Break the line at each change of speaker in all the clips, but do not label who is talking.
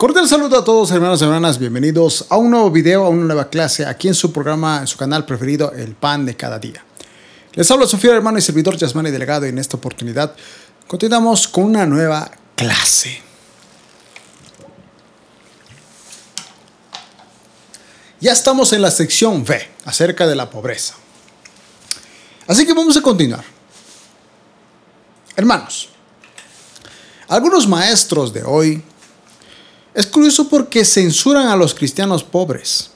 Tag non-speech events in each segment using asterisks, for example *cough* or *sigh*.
Cordial saludo a todos hermanos y hermanas, bienvenidos a un nuevo video, a una nueva clase aquí en su programa, en su canal preferido, El Pan de Cada Día. Les hablo Sofía, hermano y servidor Yasmani Delegado y en esta oportunidad continuamos con una nueva clase. Ya estamos en la sección B, acerca de la pobreza. Así que vamos a continuar. Hermanos, algunos maestros de hoy es curioso porque censuran a los cristianos pobres.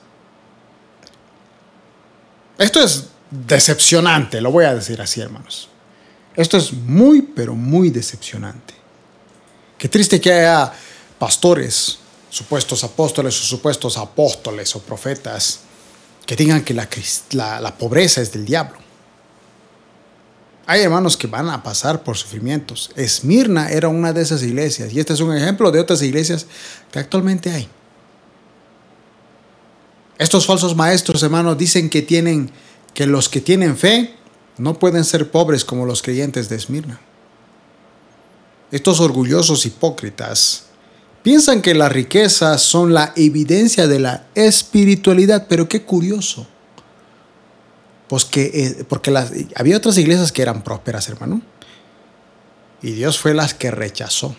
Esto es decepcionante, lo voy a decir así, hermanos. Esto es muy, pero muy decepcionante. Qué triste que haya pastores, supuestos apóstoles o supuestos apóstoles o profetas que digan que la, la pobreza es del diablo. Hay hermanos que van a pasar por sufrimientos. Esmirna era una de esas iglesias y este es un ejemplo de otras iglesias que actualmente hay. Estos falsos maestros, hermanos, dicen que tienen que los que tienen fe no pueden ser pobres como los creyentes de Esmirna. Estos orgullosos hipócritas piensan que las riquezas son la evidencia de la espiritualidad, pero qué curioso. Pues que, eh, porque había otras iglesias que eran prósperas, hermano. Y Dios fue las que rechazó.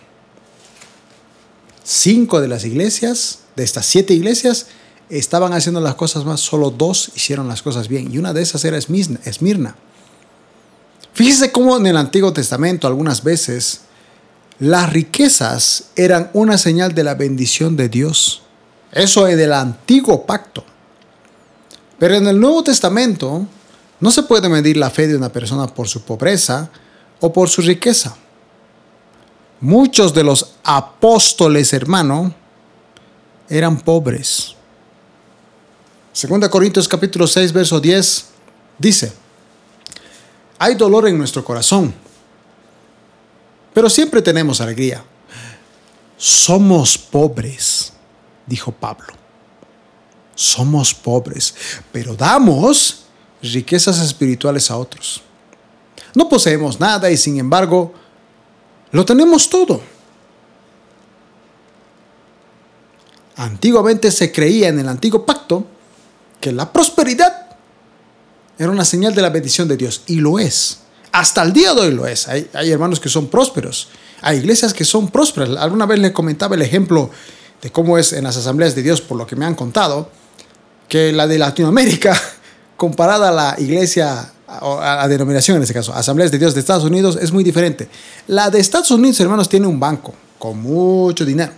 Cinco de las iglesias, de estas siete iglesias, estaban haciendo las cosas más, solo dos hicieron las cosas bien. Y una de esas era Esmirna. Fíjese cómo en el Antiguo Testamento algunas veces las riquezas eran una señal de la bendición de Dios. Eso es del antiguo pacto. Pero en el Nuevo Testamento no se puede medir la fe de una persona por su pobreza o por su riqueza. Muchos de los apóstoles, hermano, eran pobres. Segunda Corintios capítulo 6, verso 10 dice, hay dolor en nuestro corazón, pero siempre tenemos alegría. Somos pobres, dijo Pablo. Somos pobres, pero damos riquezas espirituales a otros. No poseemos nada y sin embargo lo tenemos todo. Antiguamente se creía en el antiguo pacto que la prosperidad era una señal de la bendición de Dios y lo es. Hasta el día de hoy lo es. Hay, hermanos que son prósperos. Hay iglesias que son prósperas. Alguna vez le comentaba el ejemplo de cómo es en las asambleas de Dios, por lo que me han contado, que la de Latinoamérica *laughs* comparada a la iglesia, o a la denominación en este caso, Asambleas de Dios de Estados Unidos, es muy diferente. La de Estados Unidos, hermanos, tiene un banco con mucho dinero.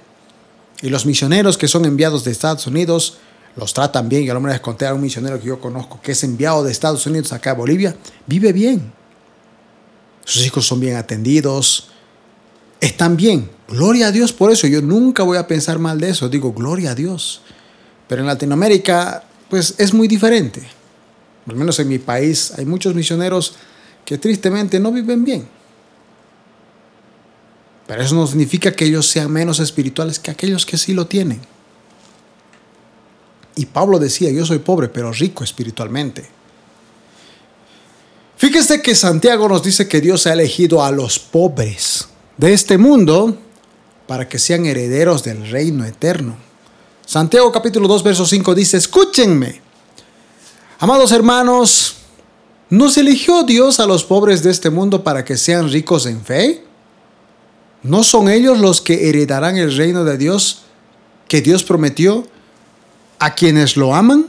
Y los misioneros que son enviados de Estados Unidos los tratan bien. Yo a lo mejor conté a un misionero que yo conozco que es enviado de Estados Unidos acá a Bolivia, vive bien. Sus hijos son bien atendidos, están bien. Gloria a Dios por eso. Yo nunca voy a pensar mal de eso. Digo, gloria a Dios. Pero en Latinoamérica, pues es muy diferente al menos en mi país, hay muchos misioneros que tristemente no viven bien. Pero eso no significa que ellos sean menos espirituales que aquellos que sí lo tienen. Y Pablo decía, yo soy pobre, pero rico espiritualmente. Fíjese que Santiago nos dice que Dios ha elegido a los pobres de este mundo para que sean herederos del reino eterno. Santiago capítulo 2, verso 5 dice, escúchenme Amados hermanos, ¿nos eligió Dios a los pobres de este mundo para que sean ricos en fe? ¿No son ellos los que heredarán el reino de Dios que Dios prometió a quienes lo aman?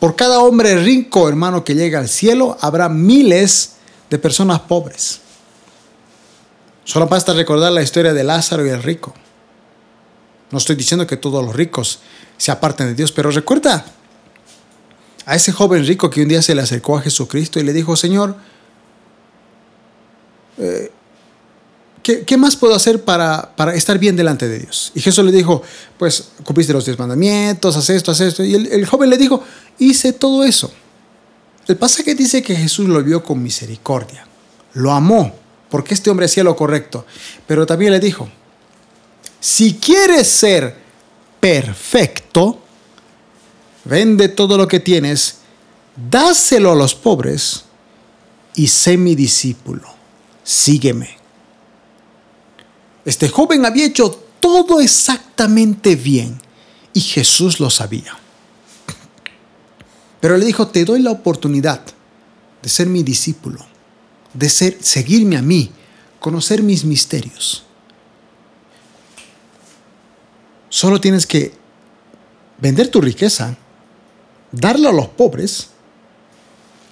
Por cada hombre rico, hermano, que llega al cielo, habrá miles de personas pobres. Solo basta recordar la historia de Lázaro y el rico. No estoy diciendo que todos los ricos se aparten de Dios, pero recuerda a ese joven rico que un día se le acercó a Jesucristo y le dijo, Señor, eh, ¿qué, más puedo hacer para, para, estar bien delante de Dios? Y Jesús le dijo, pues cumpliste los diez mandamientos, haz esto, haz esto. Y el, joven le dijo, hice todo eso. El pasaje dice que Jesús lo vio con misericordia, lo amó, porque este hombre hacía lo correcto. Pero también le dijo, si quieres ser perfecto, vende todo lo que tienes, dáselo a los pobres y sé mi discípulo. Sígueme. Este joven había hecho todo exactamente bien. Y Jesús lo sabía. Pero le dijo, te doy la oportunidad de ser mi discípulo, de ser, seguirme a mí, conocer mis misterios. Solo tienes que vender tu riqueza, darla a los pobres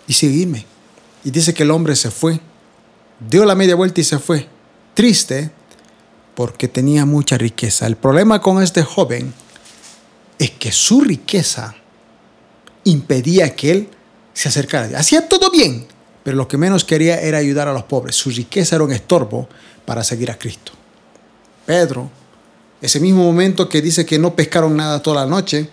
y seguirme. Y dice que el hombre se fue, dio la media vuelta y se fue, triste porque tenía mucha riqueza. El problema con este joven es que su riqueza impedía que él se acercara. Hacía todo bien, pero lo que menos quería era ayudar a los pobres. Su riqueza era un estorbo para seguir a Cristo. Pedro, ese mismo momento que dice que no pescaron nada toda la noche,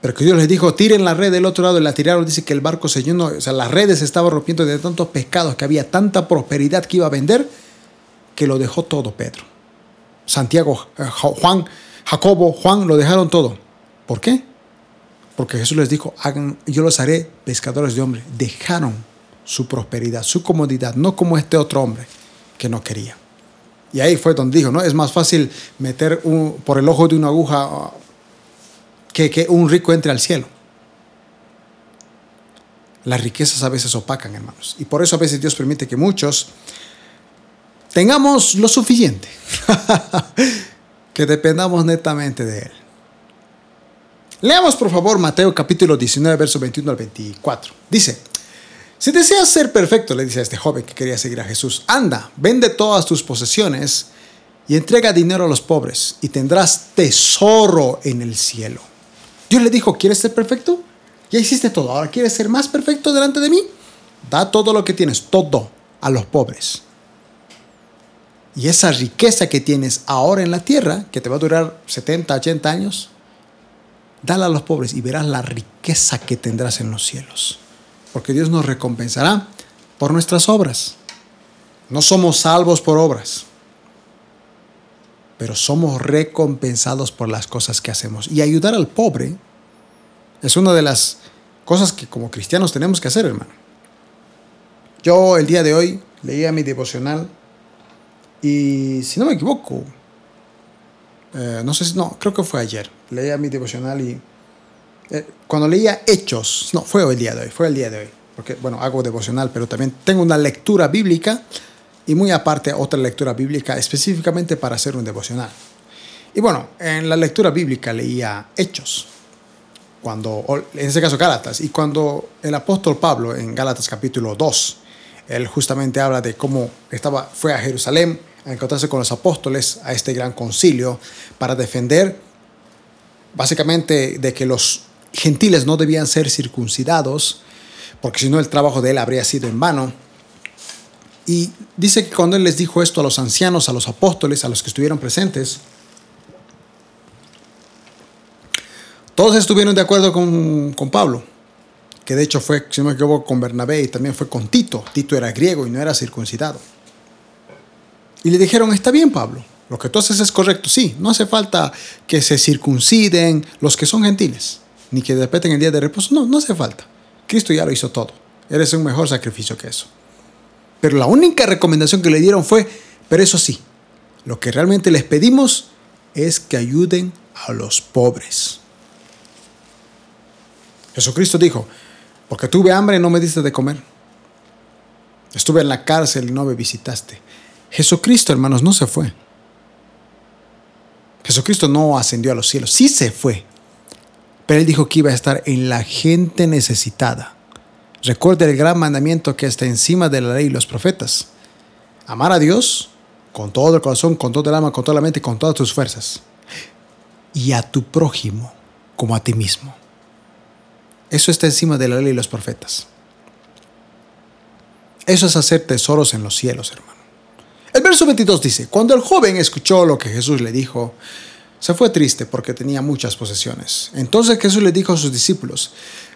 pero que Dios les dijo, tiren la red del otro lado y la tiraron, dice que el barco se llenó, o sea, las redes se estaban rompiendo de tantos pescados, que había tanta prosperidad que iba a vender, que lo dejó todo Pedro. Santiago, eh, Juan, Jacobo, Juan, lo dejaron todo. ¿Por qué? Porque Jesús les dijo, hagan, yo los haré pescadores de hombres. Dejaron su prosperidad, su comodidad, no como este otro hombre que no quería. Y ahí fue donde dijo, ¿no? Es más fácil meter un, por el ojo de una aguja uh, que, que un rico entre al cielo. Las riquezas a veces opacan, hermanos. Y por eso a veces Dios permite que muchos tengamos lo suficiente, *laughs* que dependamos netamente de Él. Leamos por favor Mateo capítulo 19, verso 21 al 24. Dice, si deseas ser perfecto, le dice a este joven que quería seguir a Jesús, anda, vende todas tus posesiones y entrega dinero a los pobres y tendrás tesoro en el cielo. Dios le dijo, ¿quieres ser perfecto? Ya hiciste todo, ahora quieres ser más perfecto delante de mí. Da todo lo que tienes, todo, a los pobres. Y esa riqueza que tienes ahora en la tierra, que te va a durar 70, 80 años, dala a los pobres y verás la riqueza que tendrás en los cielos. Porque Dios nos recompensará por nuestras obras. No somos salvos por obras, pero somos recompensados por las cosas que hacemos. Y ayudar al pobre es una de las cosas que como cristianos tenemos que hacer, hermano. Yo el día de hoy leía mi devocional y si no me equivoco, eh, no sé si, no, creo que fue ayer. Leía mi devocional y eh, cuando leía Hechos, no, fue el día de hoy, fue el día de hoy, porque bueno, hago devocional, pero también tengo una lectura bíblica y muy aparte otra lectura bíblica específicamente para hacer un devocional. Y bueno, en la lectura bíblica leía Hechos, cuando, en ese caso Gálatas, y cuando el apóstol Pablo en Gálatas capítulo 2, él justamente habla de cómo estaba, fue a Jerusalén, a encontrarse con los apóstoles a este gran concilio para defender básicamente de que los gentiles no debían ser circuncidados, porque si no el trabajo de él habría sido en vano. Y dice que cuando él les dijo esto a los ancianos, a los apóstoles, a los que estuvieron presentes, todos estuvieron de acuerdo con, con Pablo, que de hecho fue, si no me equivoco, con Bernabé y también fue con Tito. Tito era griego y no era circuncidado. Y le dijeron, está bien Pablo, lo que tú haces es correcto. Sí, no hace falta que se circunciden los que son gentiles, ni que respeten el día de reposo. No, no hace falta. Cristo ya lo hizo todo. Eres un mejor sacrificio que eso. Pero la única recomendación que le dieron fue, pero eso sí, lo que realmente les pedimos es que ayuden a los pobres. Jesucristo dijo, porque tuve hambre y no me diste de comer. Estuve en la cárcel y no me visitaste. Jesucristo, hermanos, no se fue. Jesucristo no ascendió a los cielos, sí se fue. Él dijo que iba a estar en la gente necesitada. Recuerda el gran mandamiento que está encima de la ley y los profetas. Amar a Dios con todo el corazón, con todo el alma, con toda la mente, con todas tus fuerzas. Y a tu prójimo como a ti mismo. Eso está encima de la ley y los profetas. Eso es hacer tesoros en los cielos, hermano. El verso 22 dice, cuando el joven escuchó lo que Jesús le dijo, se fue triste porque tenía muchas posesiones. Entonces Jesús le dijo a sus discípulos,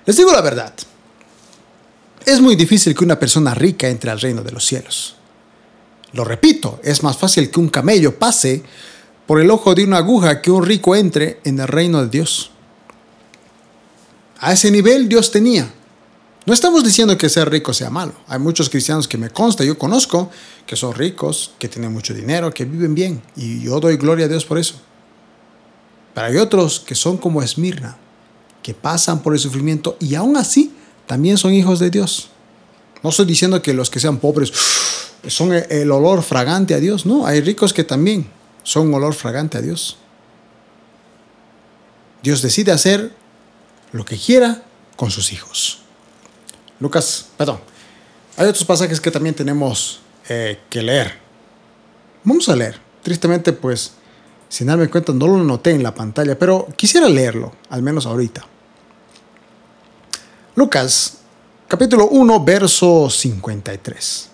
les digo la verdad, es muy difícil que una persona rica entre al reino de los cielos. Lo repito, es más fácil que un camello pase por el ojo de una aguja que un rico entre en el reino de Dios. A ese nivel Dios tenía No estamos diciendo que ser rico sea malo. Hay muchos cristianos que me consta, yo conozco, que son ricos, que tienen mucho dinero, que viven bien. Y yo doy gloria a Dios por eso. Pero hay otros que son como Esmirna, que pasan por el sufrimiento y aún así también son hijos de Dios. No estoy diciendo que los que sean pobres son el olor fragante a Dios. No, hay ricos que también son olor fragante a Dios. Dios decide hacer lo que quiera con sus hijos. Lucas, perdón, hay otros pasajes que también tenemos eh, que leer. Vamos a leer. Tristemente, pues, sin darme cuenta, no lo noté en la pantalla, pero quisiera leerlo, al menos ahorita. Lucas, capítulo 1, verso 53.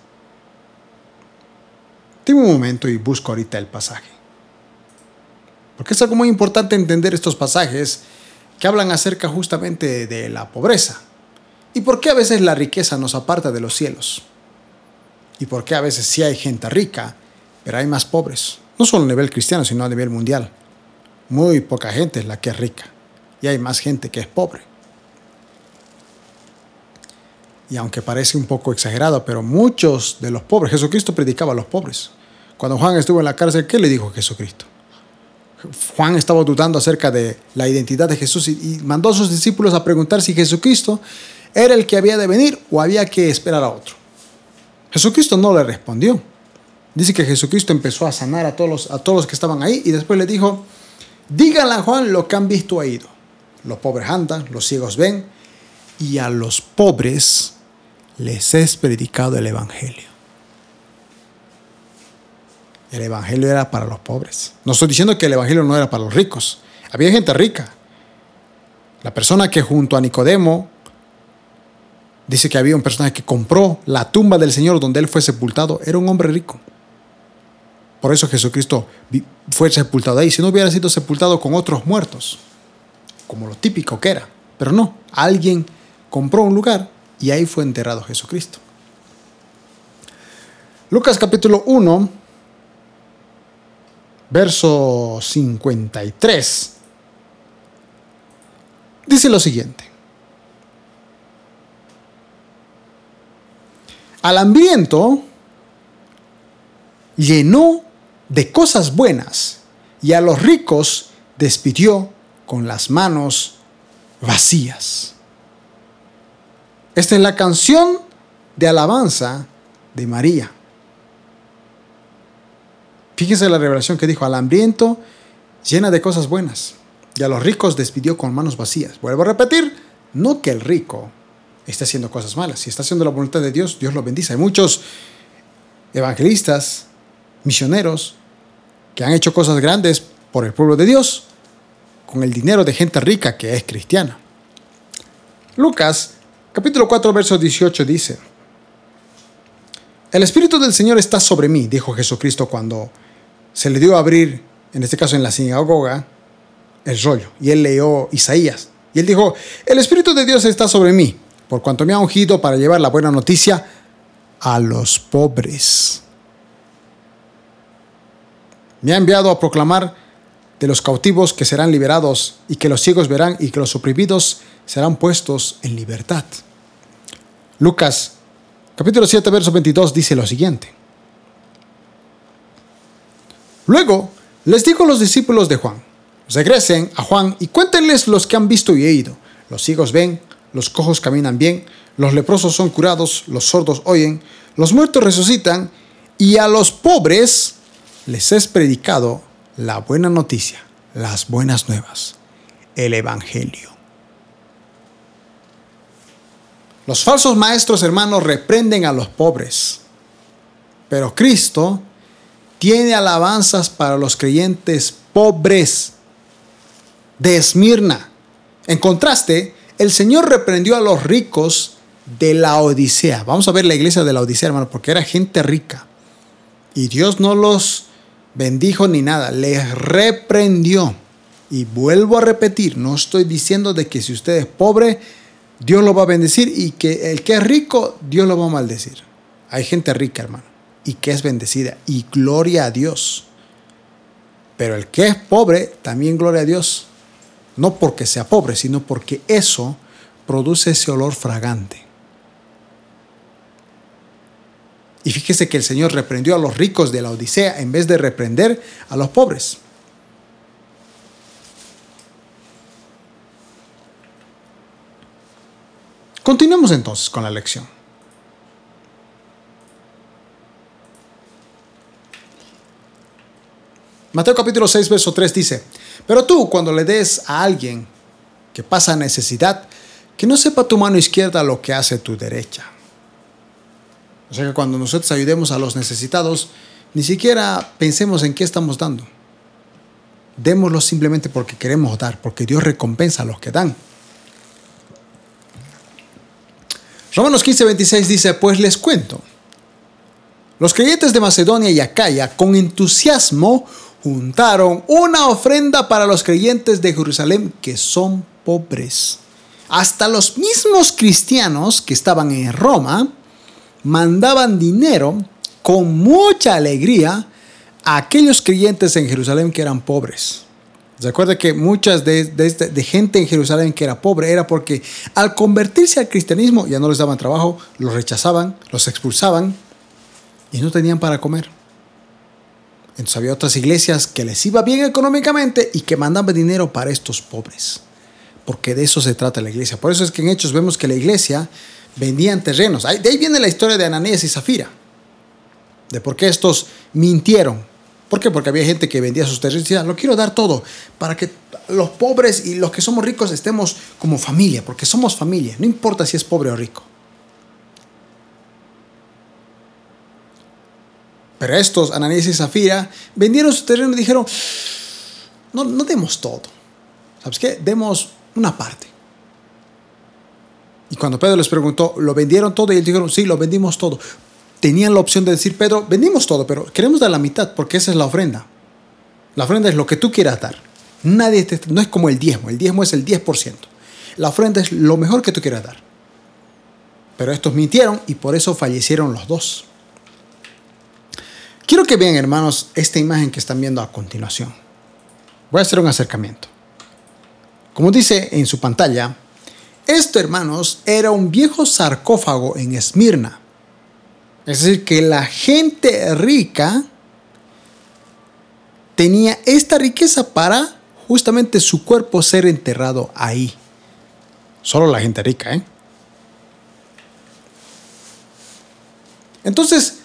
Tengo un momento y busco ahorita el pasaje. Porque es algo muy importante entender estos pasajes que hablan acerca justamente de la pobreza. ¿Y por qué a veces la riqueza nos aparta de los cielos? ¿Y por qué a veces sí hay gente rica, pero hay más pobres? No solo a nivel cristiano, sino a nivel mundial. Muy poca gente es la que es rica y hay más gente que es pobre. Y aunque parece un poco exagerado, pero muchos de los pobres, Jesucristo predicaba a los pobres. Cuando Juan estuvo en la cárcel, ¿qué le dijo Jesucristo? Juan estaba dudando acerca de la identidad de Jesús y, mandó a sus discípulos a preguntar si Jesucristo era el que había de venir o había que esperar a otro. Jesucristo no le respondió. Dice que Jesucristo empezó a sanar a todos los, a todos los que estaban ahí y después le dijo, díganle a Juan lo que han visto ha ido. Los pobres andan, los ciegos ven y a los pobres les es predicado el Evangelio. El Evangelio era para los pobres. No estoy diciendo que el Evangelio no era para los ricos. Había gente rica. La persona que junto a Nicodemo dice que había un personaje que compró la tumba del Señor donde él fue sepultado, era un hombre rico. Por eso Jesucristo fue sepultado ahí. Si no hubiera sido sepultado con otros muertos, como lo típico que era. Pero no, alguien compró un lugar y ahí fue enterrado Jesucristo. Lucas capítulo 1 verso 53, dice lo siguiente. Al hambriento llenó de cosas buenas y a los ricos despidió con las manos vacías. Esta es la canción de alabanza de María. Fíjense la revelación que dijo, al hambriento llena de cosas buenas y a los ricos despidió con manos vacías. Vuelvo a repetir, no que el rico esté haciendo cosas malas. Si está haciendo la voluntad de Dios, Dios lo bendice. Hay muchos evangelistas, misioneros, que han hecho cosas grandes por el pueblo de Dios con el dinero de gente rica que es cristiana. Lucas capítulo 4 verso 18 dice, El Espíritu del Señor está sobre mí, dijo Jesucristo cuando se le dio a abrir, en este caso en la sinagoga, el rollo. Y él leyó Isaías. Y él dijo, el Espíritu de Dios está sobre mí, por cuanto me ha ungido para llevar la buena noticia a los pobres. Me ha enviado a proclamar de los cautivos que serán liberados y que los ciegos verán y que los oprimidos serán puestos en libertad. Lucas capítulo 7, verso 22 dice lo siguiente. Luego les dijo a los discípulos de Juan, regresen a Juan y cuéntenles los que han visto y oído. Los ciegos ven, los cojos caminan bien, los leprosos son curados, los sordos oyen, los muertos resucitan y a los pobres les es predicado la buena noticia, las buenas nuevas, el Evangelio. Los falsos maestros hermanos reprenden a los pobres, pero Cristo tiene alabanzas para los creyentes pobres de Esmirna. En contraste, el Señor reprendió a los ricos de la Odisea. Vamos a ver la iglesia de la Odisea, hermano, porque era gente rica. Y Dios no los bendijo ni nada, les reprendió. Y vuelvo a repetir, no estoy diciendo de que si usted es pobre, Dios lo va a bendecir y que el que es rico, Dios lo va a maldecir. Hay gente rica, hermano y que es bendecida. Y gloria a Dios. Pero el que es pobre, también gloria a Dios. No porque sea pobre, sino porque eso produce ese olor fragante. Y fíjese que el Señor reprendió a los ricos de la Odisea en vez de reprender a los pobres. Continuemos entonces con la lección. Mateo capítulo 6, verso 3 dice, pero tú cuando le des a alguien que pasa necesidad, que no sepa tu mano izquierda lo que hace tu derecha. O sea que cuando nosotros ayudemos a los necesitados, ni siquiera pensemos en qué estamos dando. Démoslo simplemente porque queremos dar, porque Dios recompensa a los que dan. Romanos 15, 26 dice, pues les cuento. Los creyentes de Macedonia y Acaya con entusiasmo juntaron una ofrenda para los creyentes de Jerusalén que son pobres. Hasta los mismos cristianos que estaban en Roma mandaban dinero con mucha alegría a aquellos creyentes en Jerusalén que eran pobres. ¿Se acuerda que muchas de, este, de, gente en Jerusalén que era pobre era porque al convertirse al cristianismo ya no les daban trabajo, los rechazaban, los expulsaban y no tenían para comer? Entonces había otras iglesias que les iba bien económicamente y que mandaban dinero para estos pobres. Porque de eso se trata la iglesia. Por eso es que en Hechos vemos que la iglesia vendían terrenos. De ahí viene la historia de Ananías y Zafira. De por qué estos mintieron ¿Por qué? Porque había gente que vendía sus terrenos y decía, lo quiero dar todo para que los pobres y los que somos ricos estemos como familia, porque somos familia, no importa si es pobre o rico. Pero estos, Ananías y Zafira, vendieron su terreno y dijeron, no, no demos todo. ¿Sabes qué? Demos una parte. Y cuando Pedro les preguntó, ¿lo vendieron todo? Y ellos dijeron, sí, lo vendimos todo tenían la opción de decir, Pedro, vendimos todo, pero queremos dar la mitad porque esa es la ofrenda. La ofrenda es lo que tú quieras dar. Nadie no es como el diezmo, el diezmo es el 10%. La ofrenda es lo mejor que tú quieras dar. Pero estos mintieron y por eso fallecieron los dos. Quiero que vean, hermanos, esta imagen que están viendo a continuación. Voy a hacer un acercamiento. Como dice en su pantalla, esto, hermanos, era un viejo sarcófago en Esmirna es decir, que la gente rica tenía esta riqueza para justamente su cuerpo ser enterrado ahí. Solo la gente rica, ¿eh? Entonces,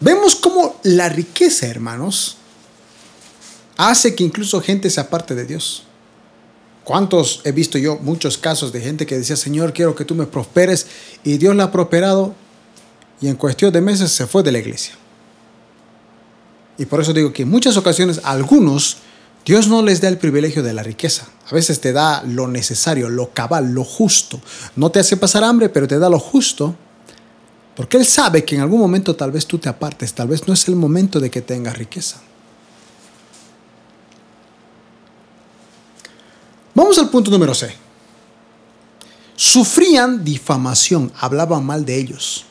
vemos cómo la riqueza, hermanos, hace que incluso gente se aparte de Dios. ¿Cuántos he visto yo? Muchos casos de gente que decía, Señor, quiero que tú me prosperes, y Dios la ha prosperado, y en cuestión de meses se fue de la iglesia. Y por eso digo que en muchas ocasiones a algunos Dios no les da el privilegio de la riqueza. A veces te da lo necesario, lo cabal, lo justo. No te hace pasar hambre, pero te da lo justo. Porque Él sabe que en algún momento tal vez tú te apartes, tal vez no es el momento de que tengas riqueza. Vamos al punto número C. Sufrían difamación, hablaban mal de ellos.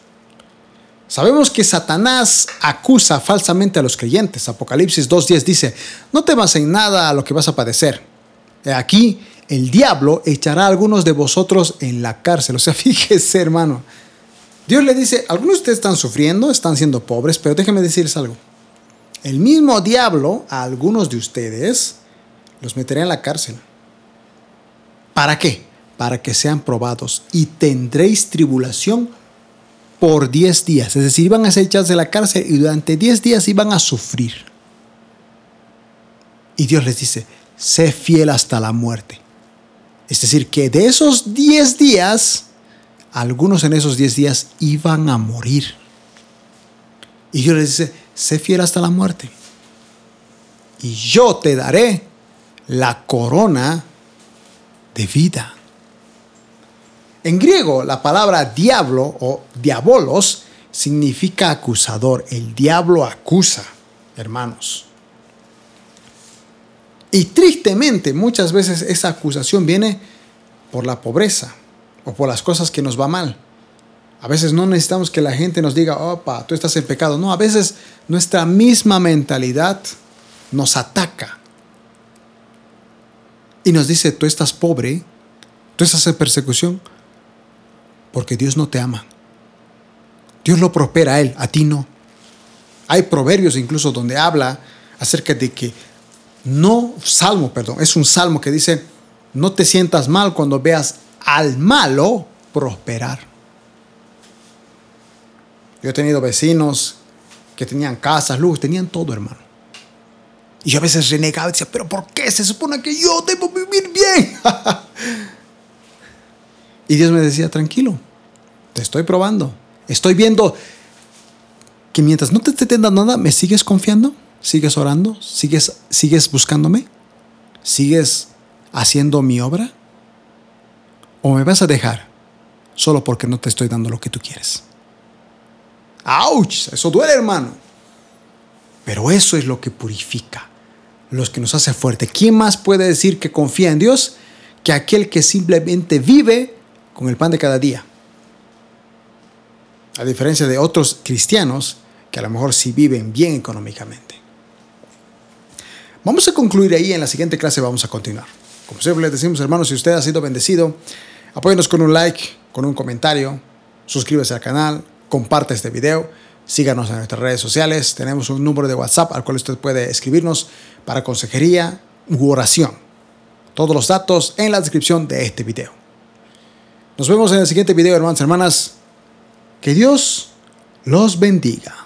Sabemos que Satanás acusa falsamente a los creyentes. Apocalipsis 2.10 dice, no temas en nada a lo que vas a padecer. Aquí el diablo echará a algunos de vosotros en la cárcel. O sea, *laughs* fíjese hermano. Dios le dice, algunos de ustedes están sufriendo, están siendo pobres, pero déjenme decirles algo. El mismo diablo a algunos de ustedes los meterá en la cárcel. ¿Para qué? Para que sean probados y tendréis tribulación por 10 días. Es decir, iban a ser echados de la cárcel y durante 10 días iban a sufrir. Y Dios les dice, sé fiel hasta la muerte. Es decir, que de esos 10 días, algunos en esos 10 días iban a morir. Y Dios les dice, sé fiel hasta la muerte. Y yo te daré la corona de vida. En griego, la palabra diablo o diabolos significa acusador. El diablo acusa, hermanos. Y tristemente, muchas veces esa acusación viene por la pobreza o por las cosas que nos va mal. A veces no necesitamos que la gente nos diga, opa, tú estás en pecado. No, a veces nuestra misma mentalidad nos ataca y nos dice, tú estás pobre, tú estás en persecución, porque Dios no te ama. Dios lo prospera a él, a ti no. Hay proverbios incluso donde habla acerca de que no, salmo, perdón, es un salmo que dice, no te sientas mal cuando veas al malo prosperar. Yo he tenido vecinos que tenían casas, luz, tenían todo, hermano. Y yo a veces renegaba y decía, pero ¿por qué? Se supone que yo debo vivir bien. *laughs* y Dios me decía, tranquilo, te estoy probando. Estoy viendo que mientras no te esté dando nada, me sigues confiando, sigues orando, sigues, sigues buscándome, sigues haciendo mi obra. ¿O me vas a dejar solo porque no te estoy dando lo que tú quieres? ¡Auch! Eso duele, hermano. Pero eso es lo que purifica, lo que nos hace fuerte. ¿Quién más puede decir que confía en Dios que aquel que simplemente vive con el pan de cada día? A diferencia de otros cristianos que a lo mejor sí viven bien económicamente. Vamos a concluir ahí, en la siguiente clase vamos a continuar. Como siempre les decimos, hermanos, si usted ha sido bendecido, apóyenos con un like, con un comentario, suscríbase al canal, comparte este video, síganos en nuestras redes sociales, tenemos un número de WhatsApp al cual usted puede escribirnos para consejería u oración. Todos los datos en la descripción de este video. Nos vemos en el siguiente video, hermanos y hermanas. Que Dios los bendiga.